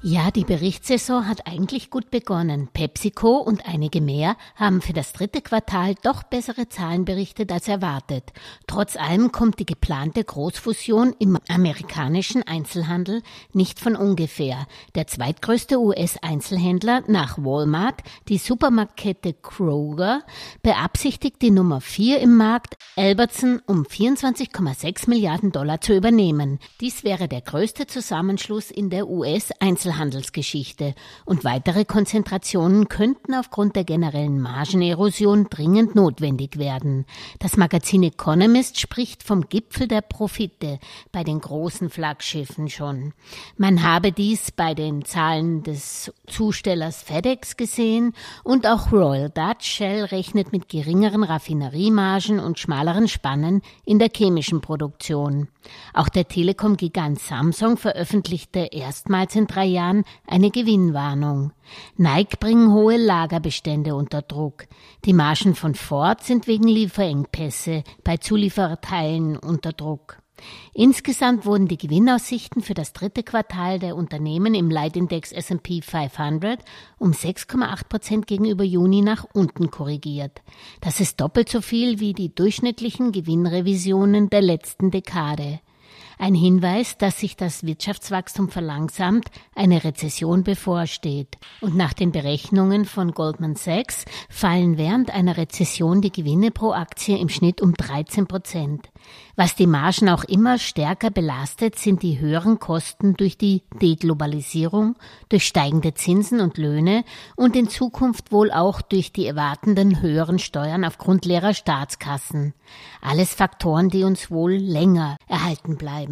Ja, die Berichtssaison hat eigentlich gut begonnen. PepsiCo und einige mehr haben für das dritte Quartal doch bessere Zahlen berichtet als erwartet. Trotz allem kommt die geplante Großfusion im amerikanischen Einzelhandel nicht von ungefähr. Der zweitgrößte US-Einzelhändler nach Walmart, die Supermarktkette Kroger, beabsichtigt die Nummer vier im Markt, Albertson, um 24,6 Milliarden Dollar zu übernehmen. Dies wäre der größte Zusammenschluss in der US-Einzelhandel Einzelhandelsgeschichte und weitere Konzentrationen könnten aufgrund der generellen Margenerosion dringend notwendig werden. Das Magazin Economist spricht vom Gipfel der Profite bei den großen Flaggschiffen schon. Man habe dies bei den Zahlen des Zustellers FedEx gesehen und auch Royal Dutch Shell rechnet mit geringeren Raffineriemargen und schmaleren Spannen in der chemischen Produktion. Auch der Telekom-Gigant Samsung veröffentlichte erstmals in drei Jahren eine Gewinnwarnung. Nike bringen hohe Lagerbestände unter Druck. Die Margen von Ford sind wegen Lieferengpässe bei Zuliefererteilen unter Druck. Insgesamt wurden die Gewinnaussichten für das dritte Quartal der Unternehmen im Leitindex S&P 500 um 6,8 Prozent gegenüber Juni nach unten korrigiert. Das ist doppelt so viel wie die durchschnittlichen Gewinnrevisionen der letzten Dekade. Ein Hinweis, dass sich das Wirtschaftswachstum verlangsamt, eine Rezession bevorsteht. Und nach den Berechnungen von Goldman Sachs fallen während einer Rezession die Gewinne pro Aktie im Schnitt um 13 Prozent. Was die Margen auch immer stärker belastet, sind die höheren Kosten durch die Deglobalisierung, durch steigende Zinsen und Löhne und in Zukunft wohl auch durch die erwartenden höheren Steuern aufgrund leerer Staatskassen. Alles Faktoren, die uns wohl länger erhalten bleiben.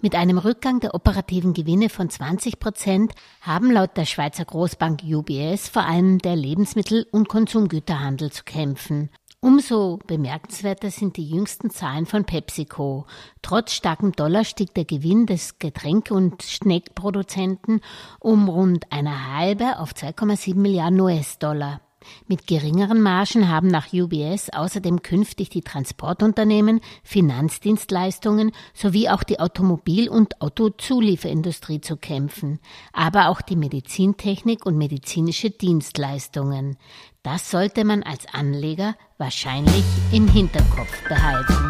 Mit einem Rückgang der operativen Gewinne von 20 Prozent haben laut der Schweizer Großbank UBS vor allem der Lebensmittel- und Konsumgüterhandel zu kämpfen. Umso bemerkenswerter sind die jüngsten Zahlen von PepsiCo. Trotz starkem Dollar stieg der Gewinn des Getränke- und Schneckproduzenten um rund eine halbe auf 2,7 Milliarden US-Dollar. Mit geringeren Margen haben nach UBS außerdem künftig die Transportunternehmen, Finanzdienstleistungen sowie auch die Automobil- und Autozulieferindustrie zu kämpfen, aber auch die Medizintechnik und medizinische Dienstleistungen. Das sollte man als Anleger wahrscheinlich im Hinterkopf behalten.